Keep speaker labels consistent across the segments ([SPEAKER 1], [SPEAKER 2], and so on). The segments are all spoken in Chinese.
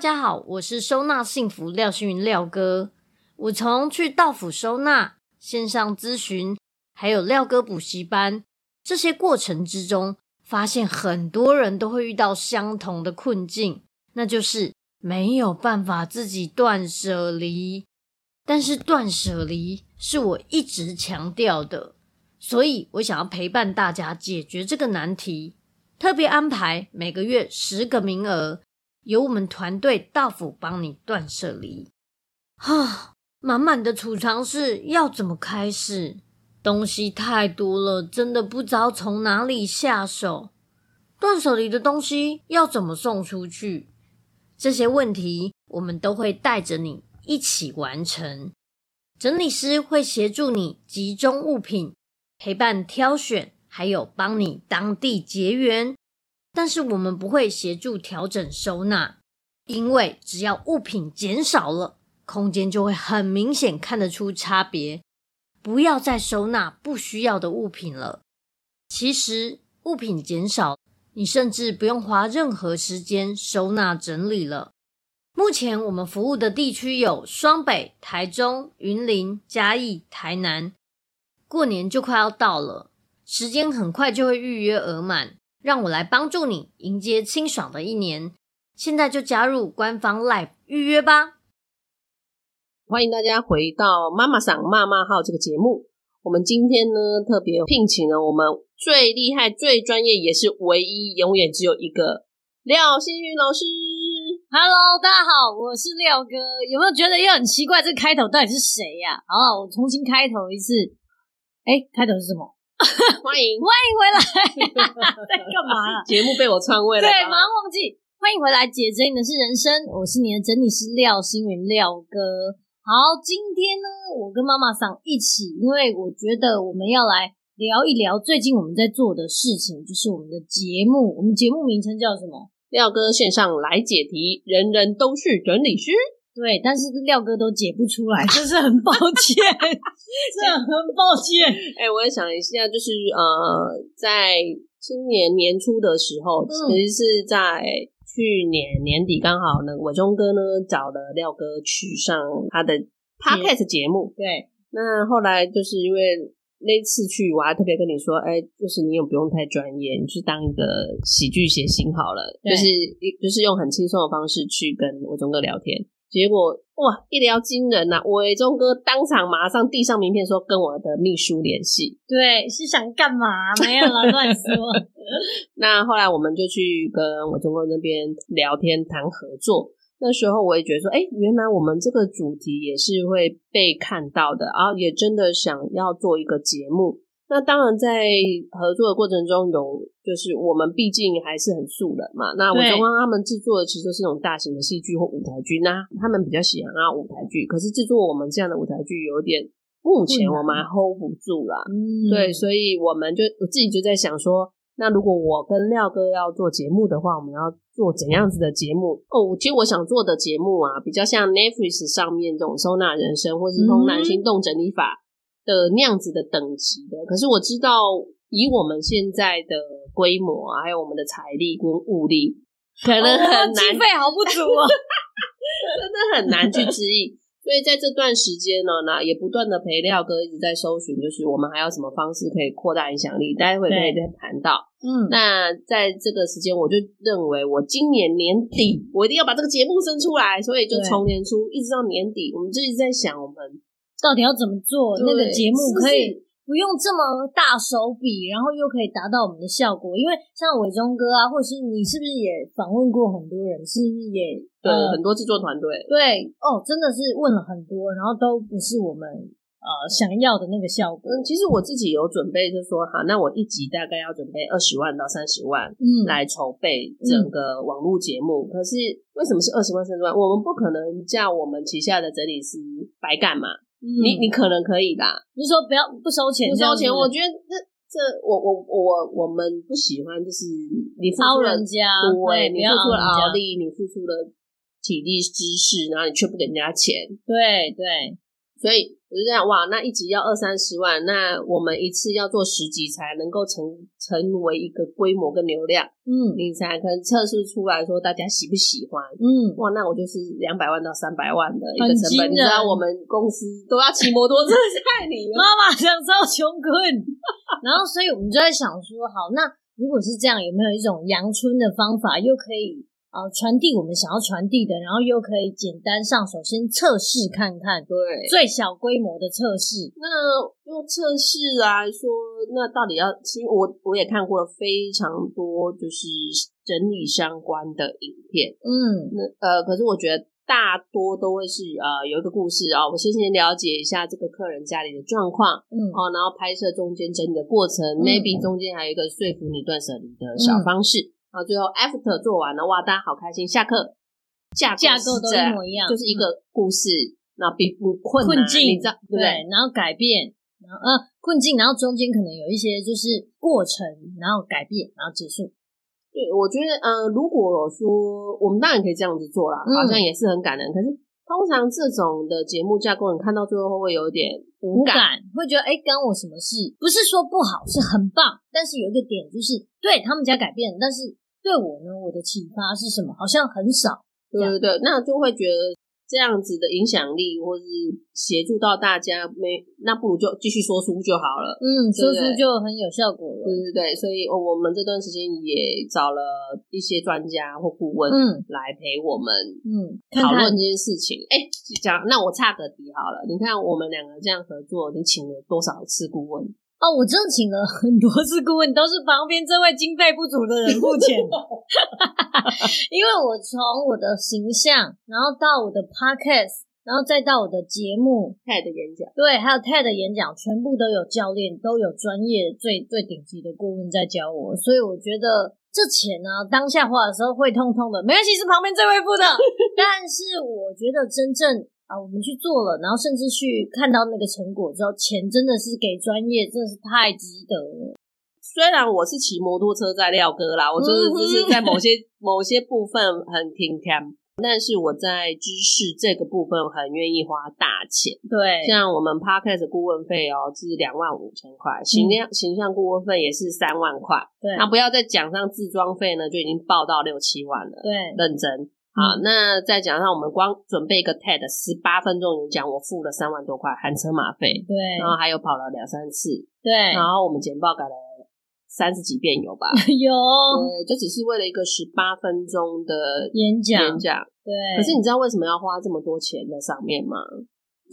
[SPEAKER 1] 大家好，我是收纳幸福廖星云廖哥。我从去道府收纳、线上咨询，还有廖哥补习班这些过程之中，发现很多人都会遇到相同的困境，那就是没有办法自己断舍离。但是断舍离是我一直强调的，所以我想要陪伴大家解决这个难题，特别安排每个月十个名额。由我们团队到府帮你断舍离，哈，满满的储藏室要怎么开始？东西太多了，真的不知道从哪里下手。断舍离的东西要怎么送出去？这些问题我们都会带着你一起完成。整理师会协助你集中物品，陪伴挑选，还有帮你当地结缘。但是我们不会协助调整收纳，因为只要物品减少了，空间就会很明显看得出差别。不要再收纳不需要的物品了。其实物品减少，你甚至不用花任何时间收纳整理了。目前我们服务的地区有双北、台中、云林、嘉义、台南。过年就快要到了，时间很快就会预约额满。让我来帮助你迎接清爽的一年，现在就加入官方 Live 预约吧！
[SPEAKER 2] 欢迎大家回到妈妈桑妈妈号这个节目。我们今天呢，特别聘请了我们最厉害、最专业，也是唯一、永远只有一个廖星云老师。
[SPEAKER 1] Hello，大家好，我是廖哥。有没有觉得又很奇怪？这个开头到底是谁呀？好，我重新开头一次。哎，开头是什么？
[SPEAKER 2] 欢迎，
[SPEAKER 1] 欢迎回来！在干嘛？
[SPEAKER 2] 节目被我篡位了。
[SPEAKER 1] 对，马上忘记。欢迎回来，姐整理的是人生，我是你的整理师廖星云廖哥。好，今天呢，我跟妈妈桑一起，因为我觉得我们要来聊一聊最近我们在做的事情，就是我们的节目。我们节目名称叫什么？
[SPEAKER 2] 廖哥线上来解题，人人都是整理师。
[SPEAKER 1] 对，但是廖哥都解不出来，真是很抱歉，真的很抱歉。
[SPEAKER 2] 哎、欸，我也想一下，就是呃，在今年年初的时候，嗯、其实是在去年年底，刚好呢，伟忠哥呢找了廖哥去上他的 podcast 节目。
[SPEAKER 1] 对，
[SPEAKER 2] 那后来就是因为那次去，我还特别跟你说，哎、欸，就是你也不用太专业，你去当一个喜剧谐星好了，就是就是用很轻松的方式去跟我忠哥聊天。结果哇，一聊惊人呐、啊！伟忠哥当场马上递上名片，说跟我的秘书联系。
[SPEAKER 1] 对，是想干嘛？没有了，乱说。
[SPEAKER 2] 那后来我们就去跟伟忠哥那边聊天谈合作。那时候我也觉得说，哎、欸，原来我们这个主题也是会被看到的，然后也真的想要做一个节目。那当然，在合作的过程中有，就是我们毕竟还是很素人嘛。那我刚刚他们制作的其实都是那种大型的戏剧或舞台剧，那他们比较喜欢啊舞台剧。可是制作我们这样的舞台剧有点，目前我们还 hold 不住啦。嗯，对，所以我们就我自己就在想说，那如果我跟廖哥要做节目的话，我们要做怎样子的节目？哦，其实我想做的节目啊，比较像 Netflix 上面这种收纳人生，或是怦然心动整理法。的那样子的等级的，可是我知道以我们现在的规模啊，还有我们的财力跟物力，可能很难，经费好不足啊，真的很难去支应。所以在这段时间呢，那也不断的陪廖哥一直在搜寻，就是我们还有什么方式可以扩大影响力，待会可以再谈到。嗯，那在这个时间，我就认为我今年年底我一定要把这个节目生出来，所以就从年初一直到年底，我们就一直在想我们。
[SPEAKER 1] 到底要怎么做那个节目可以不用这么大手笔，然后又可以达到我们的效果？因为像伟忠哥啊，或者是你是不是也访问过很多人？是不是也
[SPEAKER 2] 对、呃、很多制作团队？
[SPEAKER 1] 对哦，真的是问了很多，然后都不是我们呃想要的那个效果。
[SPEAKER 2] 嗯，其实我自己有准备，就说好，那我一集大概要准备二十万到三十万，嗯，来筹备整个网络节目。嗯、可是为什么是二十万三十万？我们不可能叫我们旗下的整理师白干嘛？嗯、你你可能可以吧？
[SPEAKER 1] 你说不要不收钱，
[SPEAKER 2] 不收钱，我觉得这这我我我我们不喜欢，就是你掏
[SPEAKER 1] 人家，
[SPEAKER 2] 对，你付出了劳力，你付出了。体力知识，然后你却不给人家钱，
[SPEAKER 1] 对对，
[SPEAKER 2] 所以我就这样哇，那一集要二三十万，那我们一次要做十集才能够成成为一个规模跟流量，嗯，你才可能测试出来说大家喜不喜欢，嗯，哇，那我就是两百万到三百万的一个成本，你知道我们公司都要骑摩托车载你，
[SPEAKER 1] 妈妈想招穷困，然后所以我们就在想说，好，那如果是这样，有没有一种阳春的方法，又可以？啊，传递我们想要传递的，然后又可以简单上手，先测试看看，对，最小规模的测试。
[SPEAKER 2] 那用测试来说，那到底要？其实我我也看过了非常多，就是整理相关的影片。嗯，那呃，可是我觉得大多都会是呃有一个故事啊、哦，我先先了解一下这个客人家里的状况，嗯，哦，然后拍摄中间整理的过程、嗯、，maybe 中间还有一个说服你断舍离的小方式。嗯然后最后，after 做完了，哇，大家好开心。下课，架
[SPEAKER 1] 架构都一模一样，
[SPEAKER 2] 就是一个故事。那比不困
[SPEAKER 1] 困境，
[SPEAKER 2] 你知道对，对，
[SPEAKER 1] 然后改变，然后呃困境，然后中间可能有一些就是过程，然后改变，然后结束。
[SPEAKER 2] 对，我觉得呃，如果说我们当然可以这样子做啦，好像也是很感人。嗯、可是通常这种的节目架构，你看到最后会不会有点
[SPEAKER 1] 无感？会觉得哎，干我什么事？不是说不好，是很棒。但是有一个点就是，对他们家改变，但是。对我呢，我的启发是什么？好像很少。
[SPEAKER 2] 对对对，那就会觉得这样子的影响力，或是协助到大家，没那不如就继续说书就好了。
[SPEAKER 1] 嗯，对对，说书就很有效果了。
[SPEAKER 2] 对对对，所以我们这段时间也找了一些专家或顾问，嗯，来陪我们，嗯，讨论这件事情。哎，讲，那我岔个题好了。你看我们两个这样合作，你请了多少次顾问？
[SPEAKER 1] 哦，我真的请了很多次顾问，都是旁边这位经费不足的人付钱。因为我从我的形象，然后到我的 podcast，然后再到我的节目
[SPEAKER 2] TED 演讲，
[SPEAKER 1] 对，还有 TED 演讲，全部都有教练，都有专业最最顶级的顾问在教我，所以我觉得这钱呢，当下花的时候会痛痛的，没关系，是旁边这位付的。但是我觉得真正。啊，我们去做了，然后甚至去看到那个成果之后，钱真的是给专业，真的是太值得了。
[SPEAKER 2] 虽然我是骑摩托车在廖哥啦，我就是就是在某些某些部分很挺挺，但是我在知识这个部分很愿意花大钱。
[SPEAKER 1] 对，
[SPEAKER 2] 像我们 Podcast 顾问费哦是两万五千块，形象形象顾问费也是三万块。对，那不要再讲上自装费呢，就已经报到六七万了。对，认真。好，那再讲上我们光准备一个 TED 十八分钟演讲，我付了三万多块，含车马费。对，然后还有跑了两三次。对，然后我们简报改了三十几遍有吧？
[SPEAKER 1] 有。
[SPEAKER 2] 对，就只是为了一个十八分钟的
[SPEAKER 1] 演讲。
[SPEAKER 2] 演讲。对。可是你知道为什么要花这么多钱在上面吗？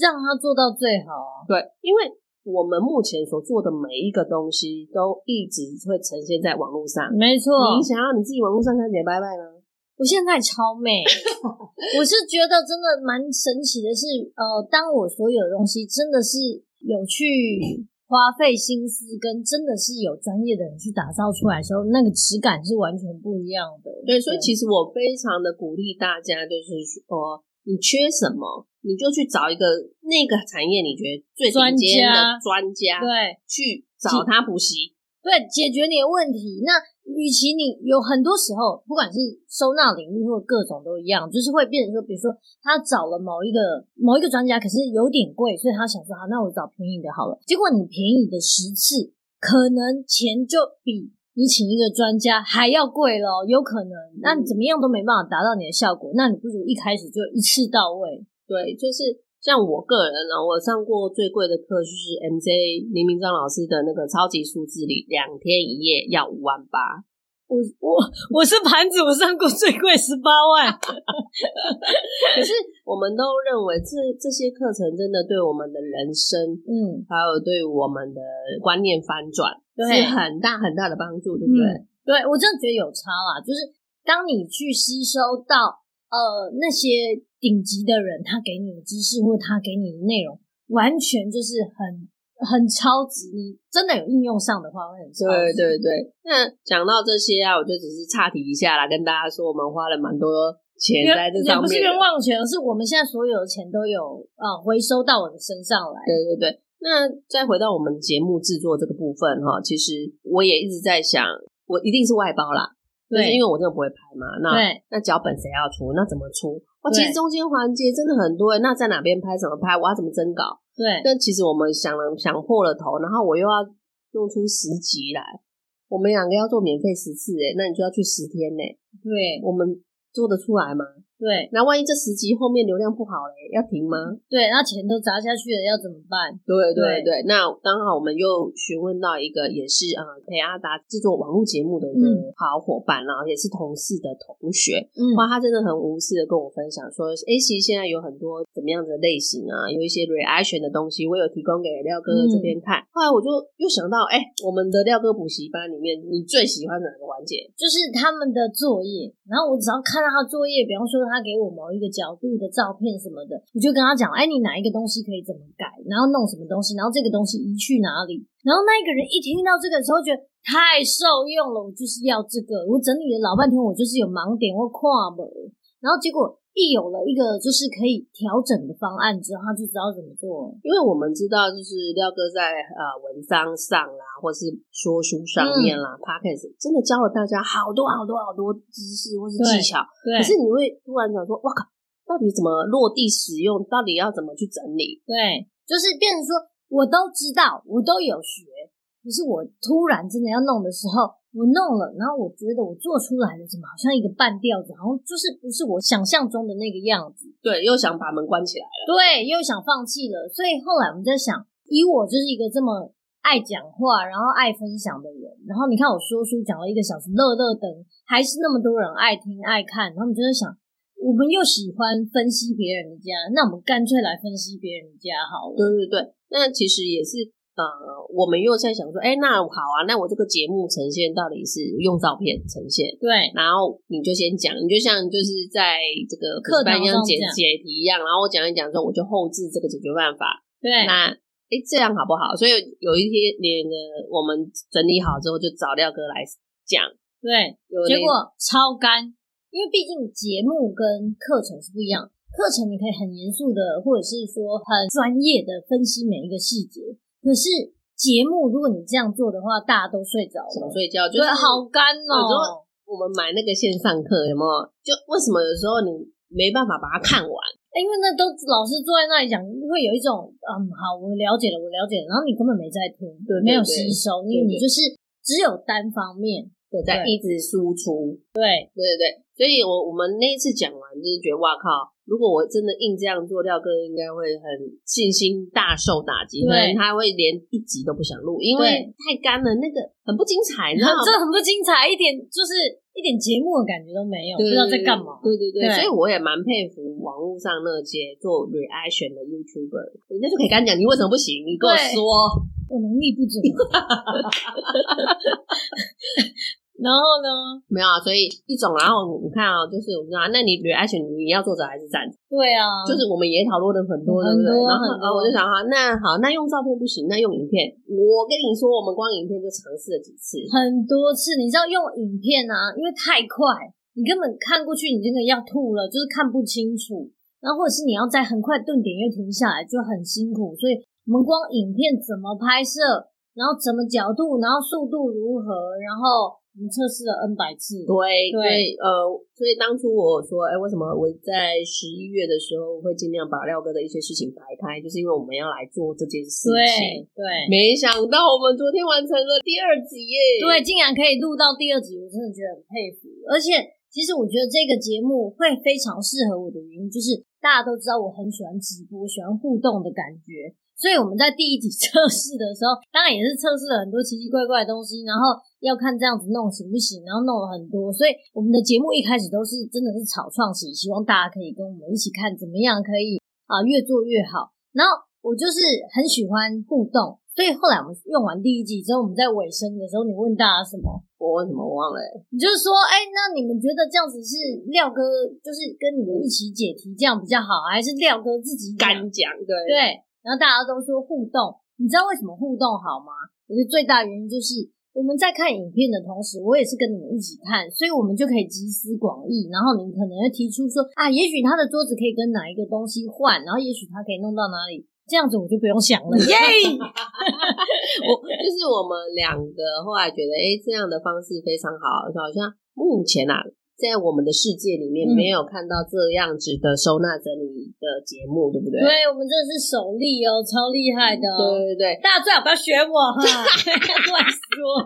[SPEAKER 1] 让他做到最好啊。
[SPEAKER 2] 对，因为我们目前所做的每一个东西都一直会呈现在网络上。
[SPEAKER 1] 没错。
[SPEAKER 2] 你想要你自己网络上看起来拜拜吗？
[SPEAKER 1] 我现在超美，我是觉得真的蛮神奇的是，呃，当我所有的东西真的是有去花费心思，跟真的是有专业的人去打造出来的时候，那个质感是完全不一样的。
[SPEAKER 2] 对，所以其实我非常的鼓励大家，就是说你缺什么，你就去找一个那个产业你觉得最顶尖的专家，对，去找他补习。
[SPEAKER 1] 对，解决你的问题。那与其你有很多时候，不管是收纳领域或各种都一样，就是会变成说，比如说他找了某一个某一个专家，可是有点贵，所以他想说，好，那我找便宜的好了。结果你便宜的十次，可能钱就比你请一个专家还要贵咯，有可能。那你怎么样都没办法达到你的效果，那你不如一开始就一次到位。
[SPEAKER 2] 对，就是。像我个人呢，我上过最贵的课就是 MJ 林明章老师的那个超级数字里，两天一夜要五万八。
[SPEAKER 1] 我我我是盘子，我上过最贵十八万。
[SPEAKER 2] 可是我们都认为这这些课程真的对我们的人生，嗯，还有对我们的观念翻转，是很大很大的帮助，对不对？嗯、
[SPEAKER 1] 对，我真的觉得有差啦。就是当你去吸收到呃那些。顶级的人，他给你的知识或他给你的内容，完全就是很很超值。你真的有应用上的话，会很超值。
[SPEAKER 2] 对对对。那讲到这些啊，我就只是岔题一下啦，跟大家说，我们花了蛮多钱在这上面。
[SPEAKER 1] 也不是冤枉钱，而是我们现在所有的钱都有啊回收到我的身上来。
[SPEAKER 2] 对对对。那再回到我们节目制作这个部分哈，其实我也一直在想，我一定是外包啦，对，就是因为我真的不会拍嘛。那对那脚本谁要出？那怎么出？哇，其实中间环节真的很多。那在哪边拍？怎么拍？我要怎么征稿？
[SPEAKER 1] 对。
[SPEAKER 2] 但其实我们想了想破了头，然后我又要弄出十集来，我们两个要做免费十次，哎，那你就要去十天呢。
[SPEAKER 1] 对，
[SPEAKER 2] 我们做得出来吗？
[SPEAKER 1] 对，
[SPEAKER 2] 那万一这十集后面流量不好嘞，要停吗？
[SPEAKER 1] 对，那钱都砸下去了，要怎么办？
[SPEAKER 2] 对对对，对那刚好我们又询问到一个也是呃陪阿达制作网络节目的一个好伙伴，然后也是同事的同学，嗯，哇，他真的很无私的跟我分享说，哎，其实现在有很多怎么样的类型啊，有一些 reaction 的东西，我有提供给廖哥这边看。后来我就又想到，哎，我们的廖哥补习班里面，你最喜欢哪个环节？
[SPEAKER 1] 就是他们的作业，然后我只要看到他作业，比方说。他给我某一个角度的照片什么的，我就跟他讲，哎，你哪一个东西可以怎么改，然后弄什么东西，然后这个东西移去哪里，然后那一个人一听到这个时候，觉得太受用了，我就是要这个，我整理了老半天，我就是有盲点或跨门，然后结果。一有了一个就是可以调整的方案之后，他就知道怎么做。
[SPEAKER 2] 因为我们知道，就是廖哥在呃文章上啦，或是说书上面啦、嗯、Podcast 真的教了大家好多好多好多知识或是技巧。对。可是你会突然想说，哇靠，到底怎么落地使用？到底要怎么去整理？
[SPEAKER 1] 对，就是变成说我都知道，我都有学，可是我突然真的要弄的时候。我弄了，然后我觉得我做出来的怎么好像一个半吊子，好像就是不是我想象中的那个样子。
[SPEAKER 2] 对，又想把门关起来了。
[SPEAKER 1] 对，又想放弃了。所以后来我们在想，以我就是一个这么爱讲话，然后爱分享的人，然后你看我说书讲了一个小时，乐乐等还是那么多人爱听爱看，然后我们就在想，我们又喜欢分析别人的家，那我们干脆来分析别人的家好了。
[SPEAKER 2] 对对对，那其实也是。呃，我们又在想说，哎、欸，那好啊，那我这个节目呈现到底是用照片呈现，
[SPEAKER 1] 对，
[SPEAKER 2] 然后你就先讲，你就像就是在这个课堂一样解解题一样，然后我讲一讲之后，我就后置这个解决办法，
[SPEAKER 1] 对，
[SPEAKER 2] 那哎、欸、这样好不好？所以有一天连个我们整理好之后，就找廖哥来讲，
[SPEAKER 1] 对，结果超干，因为毕竟节目跟课程是不一样，课程你可以很严肃的，或者是说很专业的分析每一个细节。可是节目，如果你这样做的话，大家都睡着了，
[SPEAKER 2] 睡觉就是
[SPEAKER 1] 好干哦。
[SPEAKER 2] 有时候我们买那个线上课，有没有？就为什么有时候你没办法把它看完？
[SPEAKER 1] 因为那都老师坐在那里讲，会有一种嗯，好，我了解了，我了解了，然后你根本没在听，对，对，对，没有吸收，因为你就是只有单方面
[SPEAKER 2] 对，在一直输出，
[SPEAKER 1] 对，
[SPEAKER 2] 对对对。所以我我们那一次讲完，就是觉得哇靠。如果我真的硬这样做，廖哥应该会很信心大受打击，可能他会连一集都不想录，因为太干了，那个很不精彩，你知道 吗？
[SPEAKER 1] 这很不精彩，一点就是一点节目的感觉都没有，不知道在干嘛。
[SPEAKER 2] 对对对，对，所以我也蛮佩服网络上那些做 reaction 的 YouTuber，人家就可以跟你讲，你为什么不行？你跟我说，
[SPEAKER 1] 我能力不足。然后呢？
[SPEAKER 2] 没有啊，所以一种，然后你看啊，就是我们说，那你 reaction 你要坐着还是站着？
[SPEAKER 1] 对啊，
[SPEAKER 2] 就是我们也讨论了很多，对不对？然后我就想哈，那好，那用照片不行，那用影片。我跟你说，我们光影片就尝试了几次，
[SPEAKER 1] 很多次。你知道用影片啊，因为太快，你根本看过去，你真的要吐了，就是看不清楚。然后或者是你要在很快顿点又停下来，就很辛苦。所以我们光影片怎么拍摄，然后怎么角度，然后速度如何，然后。我们测试了 N 百次，
[SPEAKER 2] 对对，呃，所以当初我说，哎，为什么我在十一月的时候会尽量把廖哥的一些事情摆开，就是因为我们要来做这件事情。
[SPEAKER 1] 对，对，
[SPEAKER 2] 没想到我们昨天完成了第二集耶！
[SPEAKER 1] 对，竟然可以录到第二集，我真的觉得很佩服。而且，其实我觉得这个节目会非常适合我的原因，就是大家都知道我很喜欢直播，喜欢互动的感觉。所以我们在第一集 测试的时候，当然也是测试了很多奇奇怪怪的东西，然后要看这样子弄行不行，然后弄了很多。所以我们的节目一开始都是真的是草创型，希望大家可以跟我们一起看怎么样可以啊越做越好。然后我就是很喜欢互动，所以后来我们用完第一集之后，我们在尾声的时候，你问大家什么？
[SPEAKER 2] 我问什么？我忘了、欸。
[SPEAKER 1] 你就是说，哎、欸，那你们觉得这样子是廖哥，就是跟你们一起解题这样比较好，还是廖哥自己
[SPEAKER 2] 敢讲？对
[SPEAKER 1] 对。然后大家都说互动，你知道为什么互动好吗？我觉得最大原因就是。我们在看影片的同时，我也是跟你们一起看，所以我们就可以集思广益。然后你可能会提出说啊，也许他的桌子可以跟哪一个东西换，然后也许他可以弄到哪里，这样子我就不用想了。耶！
[SPEAKER 2] 我就是我们两个后来觉得，哎，这样的方式非常好，就好像目前啊。在我们的世界里面，没有看到这样子的收纳整理的节目，嗯、对不对？
[SPEAKER 1] 对，我们真的是首例哦，超厉害的、哦。
[SPEAKER 2] 对对对，
[SPEAKER 1] 大家最好不要学我哈，乱说。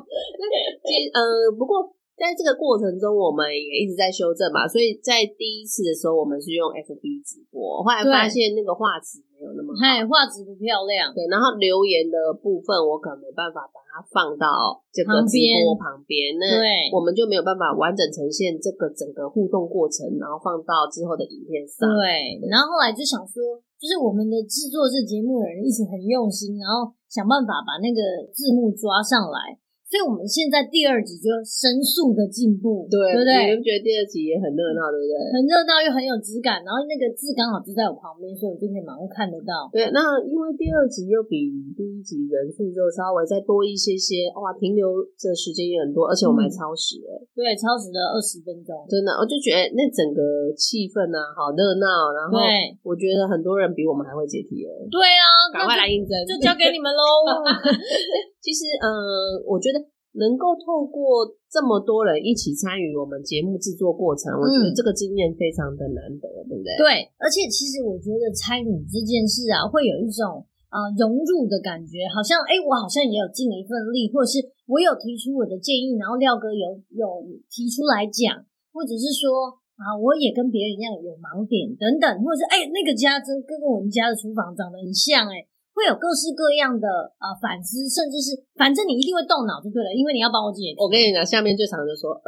[SPEAKER 2] 呃，不过在这个过程中，我们也一直在修正嘛，所以在第一次的时候，我们是用 FB 直播，后来发现那个画质没有那么好，
[SPEAKER 1] 画质不漂亮。
[SPEAKER 2] 对，然后留言的部分，我可能没办法把。它放到这个直播旁边，那我们就没有办法完整呈现这个整个互动过程，然后放到之后的影片上。
[SPEAKER 1] 对，然后后来就想说，就是我们的制作这节目的人一直很用心，然后想办法把那个字幕抓上来。所以我们现在第二集就神速的进步，对，对不对？
[SPEAKER 2] 你们觉得第二集也很热闹，对不对？
[SPEAKER 1] 很热闹又很有质感，然后那个字刚好就在我旁边，所以我就可以马上看得到。
[SPEAKER 2] 对，那因为第二集又比第一集人数就稍微再多一些些，哇，停留的时间也很多，而且我们还超时哎、
[SPEAKER 1] 对，超时了二十分钟，
[SPEAKER 2] 真的，我就觉得那整个气氛啊，好热闹，然后我觉得很多人比我们还会解题哎、欸，
[SPEAKER 1] 对啊，
[SPEAKER 2] 赶快来应征，
[SPEAKER 1] 就交给你们喽。
[SPEAKER 2] 其实，呃，我觉得能够透过这么多人一起参与我们节目制作过程，嗯、我觉得这个经验非常的难得，对不对？
[SPEAKER 1] 对，而且其实我觉得参与这件事啊，会有一种啊、呃、融入的感觉，好像哎，我好像也有尽了一份力，或者是我有提出我的建议，然后廖哥有有提出来讲，或者是说啊，我也跟别人一样有盲点等等，或者是哎，那个家真跟我们家的厨房长得很像哎。会有各式各样的呃反思，甚至是反正你一定会动脑就对了，因为你要帮我解决。
[SPEAKER 2] 我跟你讲，下面最常就说，呃，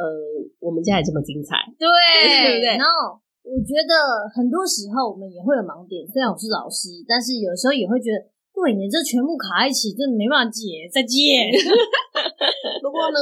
[SPEAKER 2] 我们家也这么精彩，
[SPEAKER 1] 对，对不对？然后我觉得很多时候我们也会有盲点，虽然我是老师，但是有时候也会觉得，对，你这全部卡在一起，真的没办法解，再见。
[SPEAKER 2] 不过呢。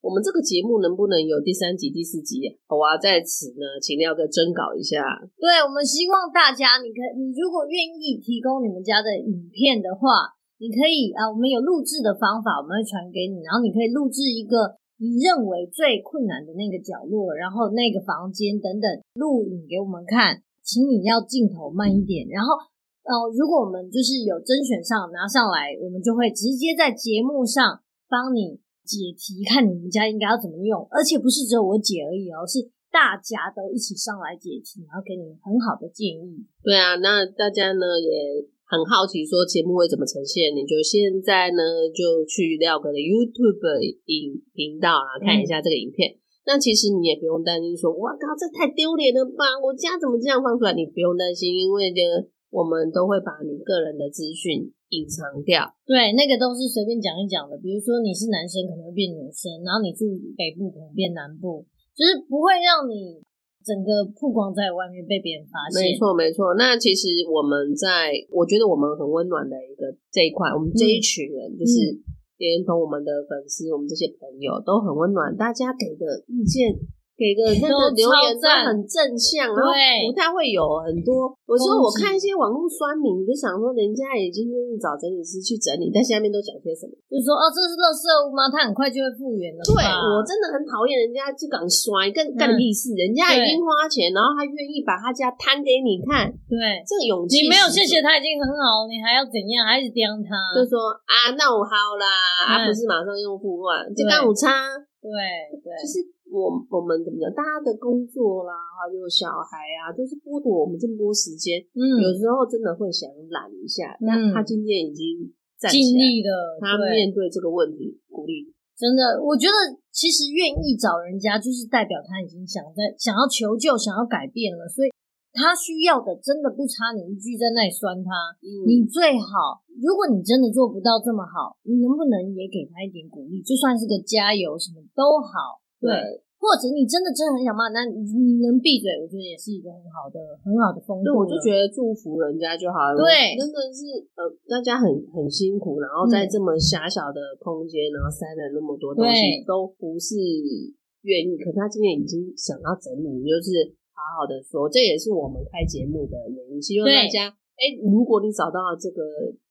[SPEAKER 2] 我们这个节目能不能有第三集、第四集？好啊，在此呢，请廖哥征稿一下。
[SPEAKER 1] 对，我们希望大家，你可，你如果愿意提供你们家的影片的话，你可以啊，我们有录制的方法，我们会传给你，然后你可以录制一个你认为最困难的那个角落，然后那个房间等等，录影给我们看，请你要镜头慢一点，然后呃，如果我们就是有甄选上拿上来，我们就会直接在节目上帮你。解题，看你们家应该要怎么用，而且不是只有我解而已哦，是大家都一起上来解题，然后给你很好的建议。
[SPEAKER 2] 对啊，那大家呢也很好奇，说节目会怎么呈现？你就现在呢就去廖哥的 YouTube 影频道啊，看一下这个影片。嗯、那其实你也不用担心说，哇靠，这太丢脸了吧？我家怎么这样放出来？你不用担心，因为这个。我们都会把你个人的资讯隐藏掉，
[SPEAKER 1] 对，那个都是随便讲一讲的。比如说你是男生，可能会变女生，然后你住北部，可能变南部，就是不会让你整个曝光在外面被别人发现。
[SPEAKER 2] 没错，没错。那其实我们在，我觉得我们很温暖的一个这一块，我们这一群人，嗯、就是连同我们的粉丝，我们这些朋友都很温暖，大家给的意见。给个那个留言都很正向，然后不太会有很多。我说我看一些网络酸民，就想说人家已经愿意找整理师去整理，但下面都讲些什么？
[SPEAKER 1] 就是说哦，这是垃圾屋吗？它很快就会复原了。
[SPEAKER 2] 对，我真的很讨厌人家就敢摔，干干屁事！人家已经花钱，然后他愿意把他家摊给你看。
[SPEAKER 1] 对，
[SPEAKER 2] 这个勇气。
[SPEAKER 1] 你没有谢谢他已经很好，你还要怎样？还是刁他？
[SPEAKER 2] 就说啊，那我好啦，啊不是马上用付万，就干午差。
[SPEAKER 1] 对对，
[SPEAKER 2] 就是。我我们怎么讲？大家的工作啦，还有小孩啊，都是剥夺我们这么多时间。嗯，有时候真的会想懒一下。但他今天已经尽
[SPEAKER 1] 力了，
[SPEAKER 2] 他面对这个问题，鼓励。
[SPEAKER 1] 真的，我觉得其实愿意找人家，就是代表他已经想在想要求救，想要改变了。所以他需要的真的不差你一句在那里酸他。嗯，你最好，如果你真的做不到这么好，你能不能也给他一点鼓励？就算是个加油，什么都好。对，或者你真的真的很想骂，那你你能闭嘴，我觉得也是一个很好的很好的风度。
[SPEAKER 2] 对，我就觉得祝福人家就好了。
[SPEAKER 1] 对，
[SPEAKER 2] 真的是呃，大家很很辛苦，然后在这么狭小的空间，然后塞了那么多东西，都不是愿意。可他今天已经想要整理，就是好好的说，这也是我们开节目的原因，希望大家。哎，如果你找到了这个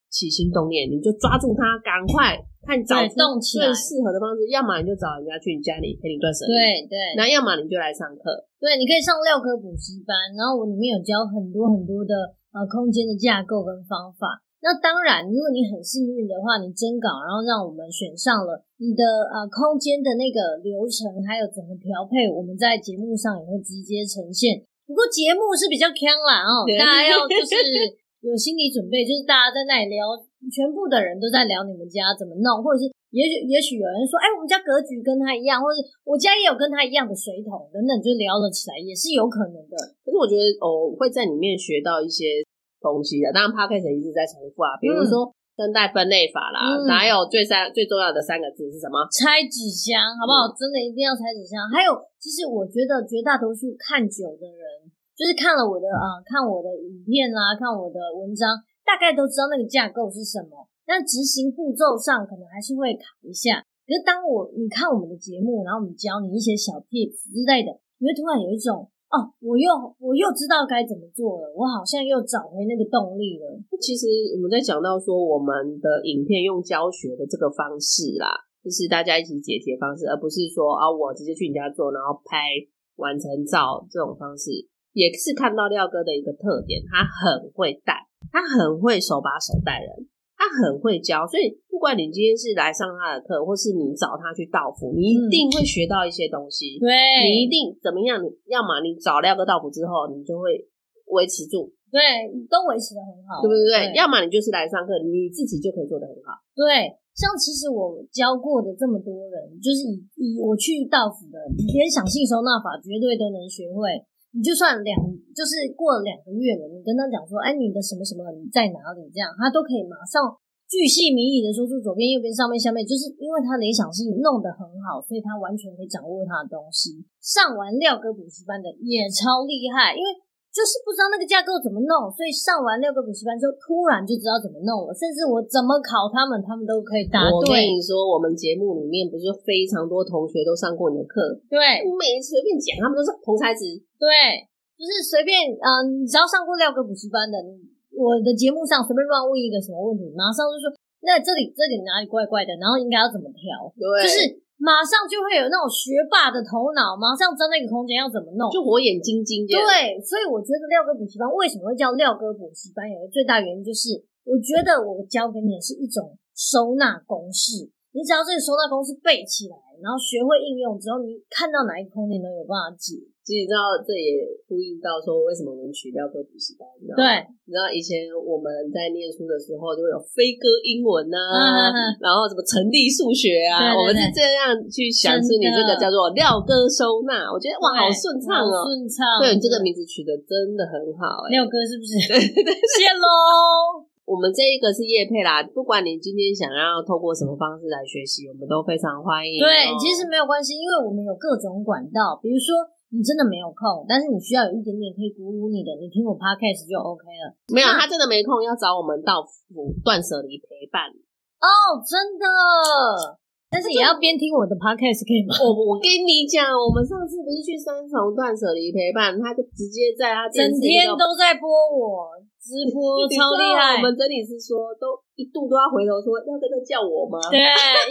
[SPEAKER 2] 起心动念，你就抓住它，赶快看找出最适合的方式。要么你就找人家去你家里陪你断舍离，
[SPEAKER 1] 对对。
[SPEAKER 2] 那要么你就来上课，
[SPEAKER 1] 对，你可以上廖科补习班，然后我里面有教很多很多的呃空间的架构跟方法。那当然，如果你很幸运的话，你征稿，然后让我们选上了，你的呃空间的那个流程还有怎么调配，我们在节目上也会直接呈现。不过节目是比较锵啦哦，大家要就是有心理准备，就是大家在那里聊，全部的人都在聊你们家怎么弄，或者是也许也许有人说，哎，我们家格局跟他一样，或者我家也有跟他一样的水桶等等，就聊了起来，也是有可能的。
[SPEAKER 2] 可是我觉得哦，会在里面学到一些。东西的，当然 Podcast 一直在重复啊，比如说声带分类法啦，还、嗯、有最三最重要的三个字是什么？
[SPEAKER 1] 拆纸箱，好不好？嗯、真的一定要拆纸箱。还有，其实我觉得绝大多数看久的人，就是看了我的啊，看我的影片啦，看我的文章，大概都知道那个架构是什么，但执行步骤上可能还是会卡一下。可是当我你看我们的节目，然后我们教你一些小 tips 之类的，你会突然有一种。哦，我又我又知道该怎么做了，我好像又找回那个动力了。
[SPEAKER 2] 其实我们在讲到说我们的影片用教学的这个方式啦，就是大家一起解题的方式，而不是说啊我直接去你家做，然后拍完成照这种方式，也是看到廖哥的一个特点，他很会带，他很会手把手带人。他很会教，所以不管你今天是来上他的课，或是你找他去道府，你一定会学到一些东西。
[SPEAKER 1] 对、嗯，
[SPEAKER 2] 你一定怎么样？你要么你找廖哥到府之后，你就会维持住，
[SPEAKER 1] 对，都维持的很好，
[SPEAKER 2] 对不对？对，要么你就是来上课，你自己就可以做得很好。
[SPEAKER 1] 对，像其实我教过的这么多人，就是以以我去道府的，连想性收纳法绝对都能学会。你就算两，就是过了两个月了，你跟他讲说，哎，你的什么什么你在哪里？这样他都可以马上巨细靡遗的说出左边、右边、上面、下面，就是因为他联想性弄得很好，所以他完全可以掌握他的东西。上完廖哥补习班的也超厉害，因为。就是不知道那个架构怎么弄，所以上完六个补习班之后，突然就知道怎么弄了。甚至我怎么考他们，他们都可以答对。
[SPEAKER 2] 我跟你说，我们节目里面不是非常多同学都上过你的课？
[SPEAKER 1] 对，
[SPEAKER 2] 我每次随便讲，他们都是同材质。
[SPEAKER 1] 对，就是随便，嗯、呃，你只要上过六个补习班的，我的节目上随便乱问一个什么问题，马上就说，那这里这里哪里怪怪的，然后应该要怎么调？
[SPEAKER 2] 对，
[SPEAKER 1] 就是。马上就会有那种学霸的头脑，马上知道那个空间要怎么弄，
[SPEAKER 2] 就火眼金睛。对，
[SPEAKER 1] 所以我觉得廖哥补习班为什么会叫廖哥补习班，有个最大原因就是，我觉得我教给你的是一种收纳公式，你只要这个收纳公式背起来，然后学会应用之后，你看到哪一个空间都有办法解。
[SPEAKER 2] 其实你知道，这也呼应到说，为什么我们取廖哥补习班？你知道
[SPEAKER 1] 对，
[SPEAKER 2] 你知道以前我们在念书的时候，就会有飞鸽英文呐、啊，嗯、然后什么成立数学啊，对对对，我们是这样去想，是你这个叫做廖哥收纳，我觉得哇，好顺畅哦，
[SPEAKER 1] 顺畅。
[SPEAKER 2] 对，你这个名字取得真的很好、欸，
[SPEAKER 1] 廖哥是不是？对对对，谢喽。
[SPEAKER 2] 我们这一个是业配啦，不管你今天想要透过什么方式来学习，我们都非常欢迎、喔。
[SPEAKER 1] 对，其实没有关系，因为我们有各种管道，比如说。你真的没有空，但是你需要有一点点可以鼓舞你的，你听我 podcast 就 OK 了。
[SPEAKER 2] 没有，他真的没空，要找我们到府断舍离陪伴。
[SPEAKER 1] 哦，真的，但是也要边听我的 podcast 可以吗？
[SPEAKER 2] 我我跟你讲，我们上次不是去三重断舍离陪伴，他就直接在他
[SPEAKER 1] 整天都在播我直播，超厉害。
[SPEAKER 2] 我们整理师说，都一度都要回头说，要跟他叫我吗？
[SPEAKER 1] 对，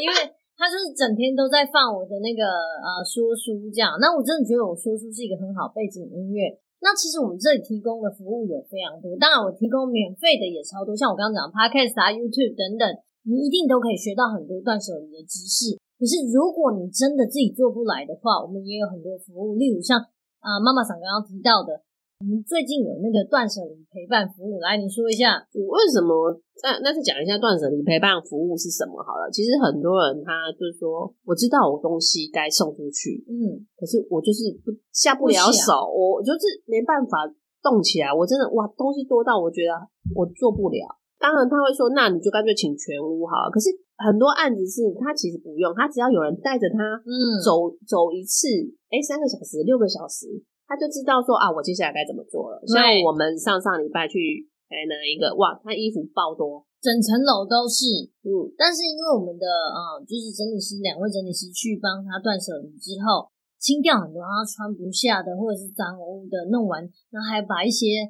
[SPEAKER 1] 因为。他就是整天都在放我的那个呃说书这样，那我真的觉得我说书是一个很好背景音乐。那其实我们这里提供的服务有非常多，当然我提供免费的也超多，像我刚刚讲的 Podcast 啊、YouTube 等等，你一定都可以学到很多断舍离的知识。可是如果你真的自己做不来的话，我们也有很多服务，例如像啊妈妈桑刚刚提到的。我们最近有那个断舍离陪伴服务，来你说一下，
[SPEAKER 2] 我为什么？那那就讲一下断舍离陪伴服务是什么好了。其实很多人他就是说，我知道我东西该送出去，嗯，可是我就是不下不了手，我就是没办法动起来。我真的哇，东西多到我觉得我做不了。当然他会说，那你就干脆请全屋好了。可是很多案子是他其实不用，他只要有人带着他，嗯，走走一次，哎，三个小时、六个小时。他就知道说啊，我接下来该怎么做了。像我们上上礼拜去哎那一个哇，他衣服爆多，
[SPEAKER 1] 整层楼都是。嗯，但是因为我们的啊、嗯，就是整理师两位整理师去帮他断舍离之后，清掉很多他穿不下的或者是脏污的，弄完，然后还把一些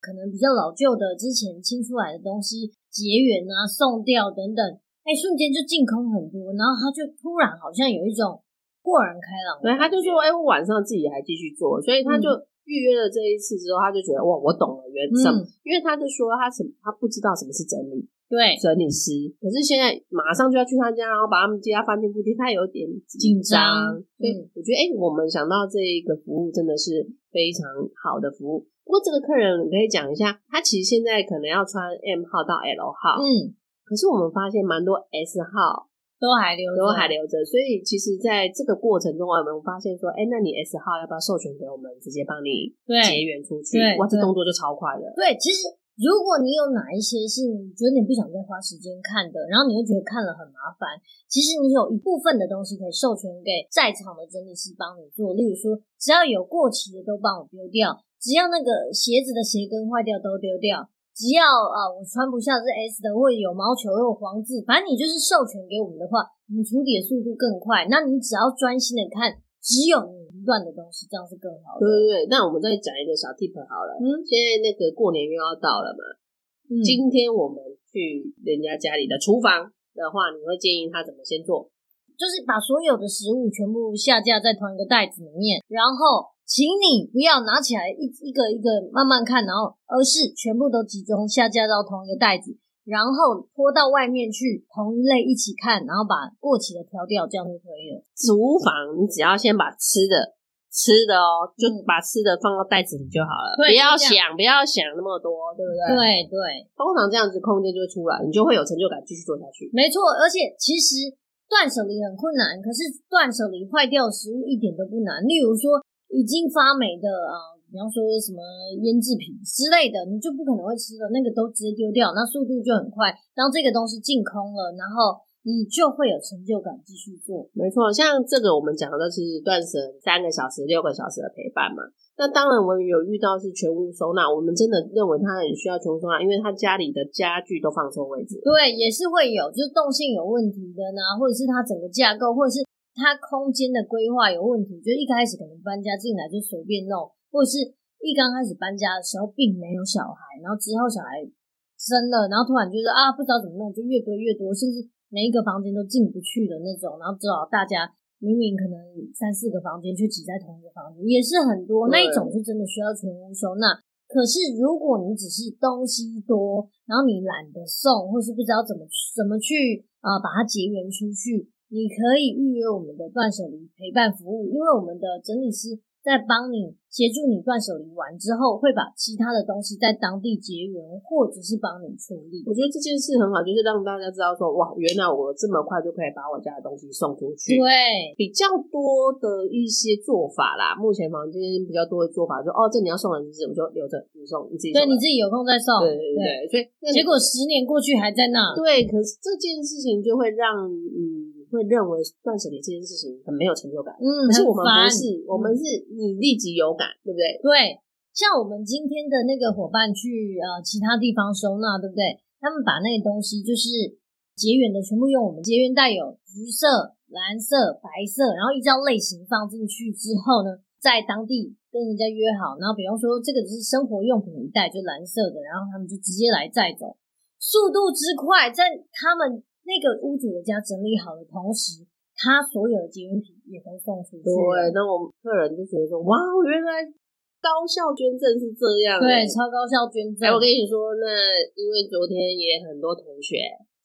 [SPEAKER 1] 可能比较老旧的之前清出来的东西结缘啊、送掉等等，哎，瞬间就净空很多，然后他就突然好像有一种豁然开朗。
[SPEAKER 2] 对，他就说，哎，我晚上自己还继续做，所以他就预约了这一次之后，他就觉得哇，我懂了，原什么？嗯、因为他就说他什么，他不知道什么是整理。
[SPEAKER 1] 对，
[SPEAKER 2] 整理师，可是现在马上就要去他家，然后把他们家翻天覆地，他有点紧张。所以我觉得，哎、欸，我们想到这一个服务真的是非常好的服务。不过这个客人你可以讲一下，他其实现在可能要穿 M 号到 L 号，嗯，可是我们发现蛮多 S 号
[SPEAKER 1] 都还留，
[SPEAKER 2] 都还留着。所以其实在这个过程中，我们发现说，哎、欸，那你 S 号要不要授权给我们，直接帮你结缘出去？哇，这动作就超快了。
[SPEAKER 1] 对，其实。如果你有哪一些是你觉得你不想再花时间看的，然后你又觉得看了很麻烦，其实你有一部分的东西可以授权给在场的整理师帮你做。例如说，只要有过期的都帮我丢掉，只要那个鞋子的鞋跟坏掉都丢掉，只要啊我穿不下是 S 的，或者有毛球又有黄渍，反正你就是授权给我们的话，你处理的速度更快。那你只要专心的看。只有你一段的东西，这样是更好的。
[SPEAKER 2] 对对对，那我们再讲一个小 tip 好了。嗯，现在那个过年又要到了嘛。嗯，今天我们去人家家里的厨房的话，你会建议他怎么先做？
[SPEAKER 1] 就是把所有的食物全部下架在同一个袋子里面，然后请你不要拿起来一一个一个慢慢看，然后而是全部都集中下架到同一个袋子。然后拖到外面去，同一类一起看，然后把过期的挑掉，这样就可以了。
[SPEAKER 2] 厨房你只要先把吃的吃的哦，就把吃的放到袋子里就好了，嗯、不要想不要想那么多，对不对？
[SPEAKER 1] 对对，
[SPEAKER 2] 通常这样子空间就会出来，你就会有成就感，继续做下去。
[SPEAKER 1] 没错，而且其实断舍离很困难，可是断舍离坏掉的食物一点都不难。例如说已经发霉的啊。比方说什么腌制品之类的，你就不可能会吃的，那个都直接丢掉，那速度就很快。当这个东西净空了，然后你就会有成就感，继续做。
[SPEAKER 2] 没错，像这个我们讲的是断舍三个小时、六个小时的陪伴嘛。那当然，我们有遇到是全屋收纳，我们真的认为他很需要全屋收纳，因为他家里的家具都放错位置。
[SPEAKER 1] 对，也是会有，就是动线有问题的呢，或者是它整个架构，或者是它空间的规划有问题，就一开始可能搬家进来就随便弄。或者是一刚开始搬家的时候，并没有小孩，然后之后小孩生了，然后突然就是啊，不知道怎么弄，就越堆越多，甚至每一个房间都进不去的那种，然后只好大家明明可能三四个房间，却挤在同一个房间，也是很多。那一种是真的需要全屋收纳。可是如果你只是东西多，然后你懒得送，或是不知道怎么怎么去啊、呃、把它结缘出去，你可以预约我们的断舍离陪伴服务，因为我们的整理师。在帮你协助你断舍离完之后，会把其他的东西在当地结缘，或者是帮你处理。
[SPEAKER 2] 我觉得这件事很好，就是让大家知道说，哇，原来我这么快就可以把我家的东西送出去。
[SPEAKER 1] 对，
[SPEAKER 2] 比较多的一些做法啦。目前房间比较多的做法，就哦，这你要送人是，我就留着你送，你自己送。
[SPEAKER 1] 对，你自己有空再送。
[SPEAKER 2] 对对对，对，所以
[SPEAKER 1] 结果十年过去还在那。
[SPEAKER 2] 对，可是这件事情就会让嗯。会认为断舍离这件事情很没有成就感，嗯，可是我们不是，嗯、我们是你立即有感，对不对？
[SPEAKER 1] 对，像我们今天的那个伙伴去呃其他地方收纳，对不对？他们把那个东西就是结缘的，全部用我们结缘袋有橘色、蓝色、白色，然后依照类型放进去之后呢，在当地跟人家约好，然后比方说这个只是生活用品一袋，就蓝色的，然后他们就直接来载走，速度之快，在他们。那个屋主的家整理好的同时，他所有的结缘品也都送出去。
[SPEAKER 2] 对，那我们客人就觉得说：“哇，原来高效捐赠是这样。”
[SPEAKER 1] 对，超高效捐赠。
[SPEAKER 2] 哎，我跟你说，那因为昨天也很多同学。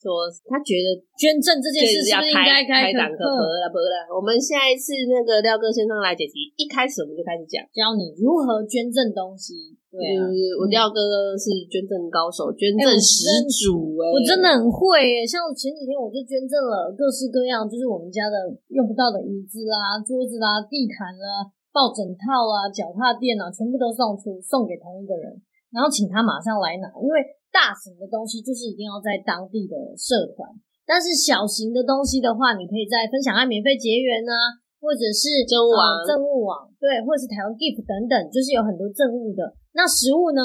[SPEAKER 2] 说他觉得
[SPEAKER 1] 捐赠这件事是不是应该开
[SPEAKER 2] 开讲课？不了不了，我们下一次那个廖哥先生来解题，一开始我们就开始讲，
[SPEAKER 1] 教你如何捐赠东西。对啊，
[SPEAKER 2] 我廖哥是捐赠高手，捐赠始祖哎，
[SPEAKER 1] 我真的很会哎。像前几天我就捐赠了各式各样，就是我们家的用不到的椅子啦、桌子啦、地毯啦、抱枕套啊、脚踏垫啊，全部都送出，送给同一个人，然后请他马上来拿，因为。大型的东西就是一定要在当地的社团，但是小型的东西的话，你可以在分享爱免费结缘啊，或者是
[SPEAKER 2] 政务网、
[SPEAKER 1] 政务网，对，或者是台湾 Gift 等等，就是有很多政务的。那食物呢？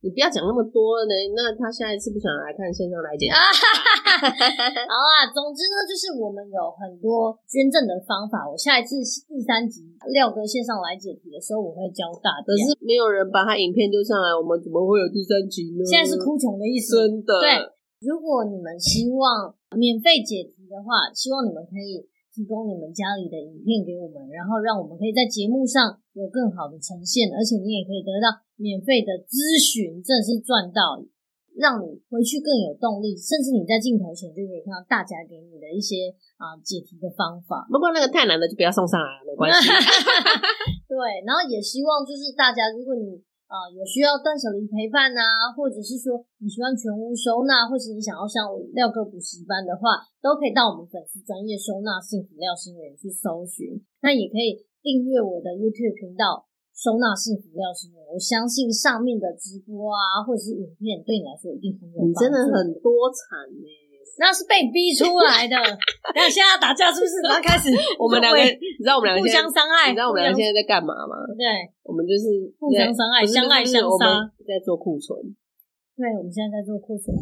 [SPEAKER 2] 你不要讲那么多呢。那他下一次不想来看线上来解题？
[SPEAKER 3] 好啊，总之呢，就是我们有很多捐赠的方法。我下一次第三集廖哥线上来解题的时候，我会教大家。
[SPEAKER 2] 可是没有人把他影片丢上来，我们怎么会有第三集呢？
[SPEAKER 3] 现在是哭穷的意思。
[SPEAKER 2] 真的。
[SPEAKER 3] 对，如果你们希望免费解题的话，希望你们可以。提供你们家里的影片给我们，然后让我们可以在节目上有更好的呈现，而且你也可以得到免费的咨询，真的是赚到，让你回去更有动力，甚至你在镜头前就可以看到大家给你的一些啊解题的方法。
[SPEAKER 2] 不过那个太难了，就不要送上来了，没关系。
[SPEAKER 3] 对，然后也希望就是大家，如果你。啊、呃，有需要断舍离陪伴啊，或者是说你喜欢全屋收纳，或是你想要上廖哥补习班的话，都可以到我们粉丝专业收纳幸福廖心筠去搜寻。那也可以订阅我的 YouTube 频道收纳幸福廖心筠。我相信上面的直播啊，或者是影片，对你来说一定很有帮助。
[SPEAKER 2] 你真的很多产呢、欸。
[SPEAKER 3] 那是被逼出来的。那现在要打架是不是？然后开始
[SPEAKER 2] 我们两个，你知道我们两个
[SPEAKER 3] 互相伤害？
[SPEAKER 2] 你知道我们两个现在在干嘛吗？
[SPEAKER 3] 对，
[SPEAKER 2] 我们就是
[SPEAKER 3] 互相伤害，相爱相杀，
[SPEAKER 2] 在做库存。
[SPEAKER 3] 对，我们现在在做库存。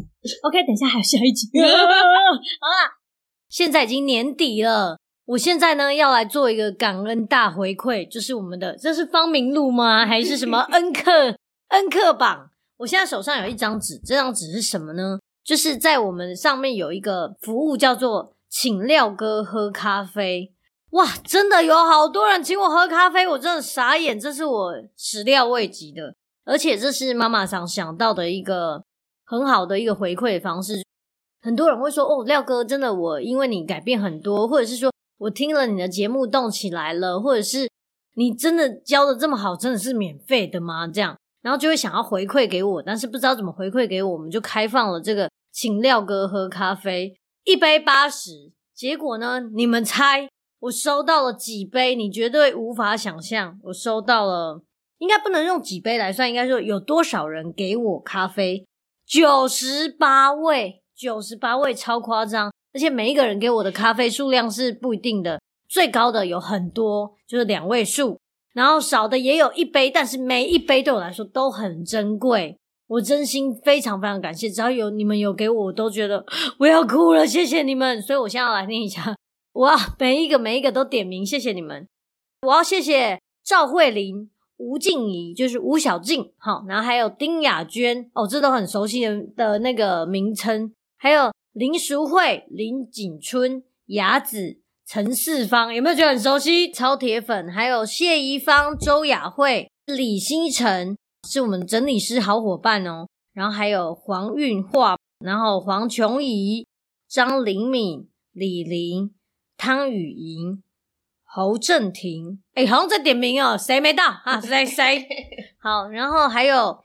[SPEAKER 3] OK，等一下还有下一集。好啦，
[SPEAKER 1] 现在已经年底了，我现在呢要来做一个感恩大回馈，就是我们的，这是方明路吗？还是什么 恩客恩客榜？我现在手上有一张纸，这张纸是什么呢？就是在我们上面有一个服务叫做请廖哥喝咖啡，哇，真的有好多人请我喝咖啡，我真的傻眼，这是我始料未及的，而且这是妈妈想想到的一个很好的一个回馈方式。很多人会说，哦，廖哥，真的我因为你改变很多，或者是说我听了你的节目动起来了，或者是你真的教的这么好，真的是免费的吗？这样，然后就会想要回馈给我，但是不知道怎么回馈给我，我们就开放了这个。请廖哥喝咖啡，一杯八十。结果呢？你们猜我收到了几杯？你绝对无法想象，我收到了，应该不能用几杯来算，应该说有多少人给我咖啡？九十八位，九十八位，超夸张！而且每一个人给我的咖啡数量是不一定的，最高的有很多，就是两位数，然后少的也有一杯，但是每一杯对我来说都很珍贵。我真心非常非常感谢，只要有你们有给我，我都觉得我要哭了，谢谢你们。所以我现在要来念一下，我要每一个每一个都点名，谢谢你们。我要谢谢赵慧玲、吴静怡，就是吴小静，好，然后还有丁雅娟，哦，这都很熟悉的的那个名称，还有林淑慧、林景春、雅子、陈世芳，有没有觉得很熟悉？超铁粉，还有谢宜芳、周雅慧、李新成。是我们整理师好伙伴哦，然后还有黄韵化，然后黄琼仪、张玲敏、李玲、汤雨莹、侯正廷，哎，好像在点名哦，谁没到啊？谁谁？好，然后还有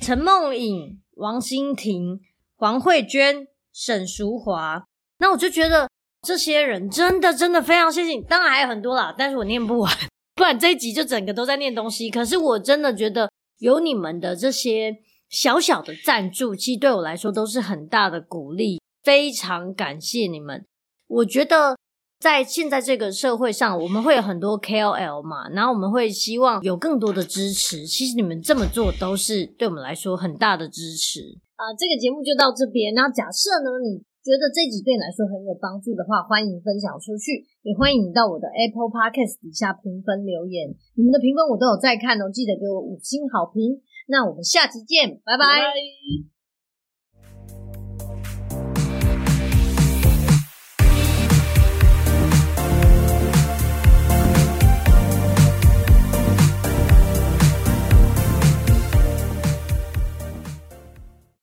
[SPEAKER 1] 陈梦颖、王欣婷、黄慧娟、沈淑华。那我就觉得这些人真的真的非常谢谢你，当然还有很多啦，但是我念不完，不然这一集就整个都在念东西。可是我真的觉得。有你们的这些小小的赞助，其实对我来说都是很大的鼓励，非常感谢你们。我觉得在现在这个社会上，我们会有很多 KOL 嘛，然后我们会希望有更多的支持。其实你们这么做都是对我们来说很大的支持
[SPEAKER 3] 啊。这个节目就到这边。那假设呢，你觉得这集对你来说很有帮助的话，欢迎分享出去，也欢迎你到我的 Apple Podcast 底下评分留言。你们的评分我都有在看哦，记得给我五星好评。那我们下期见，拜拜。拜拜。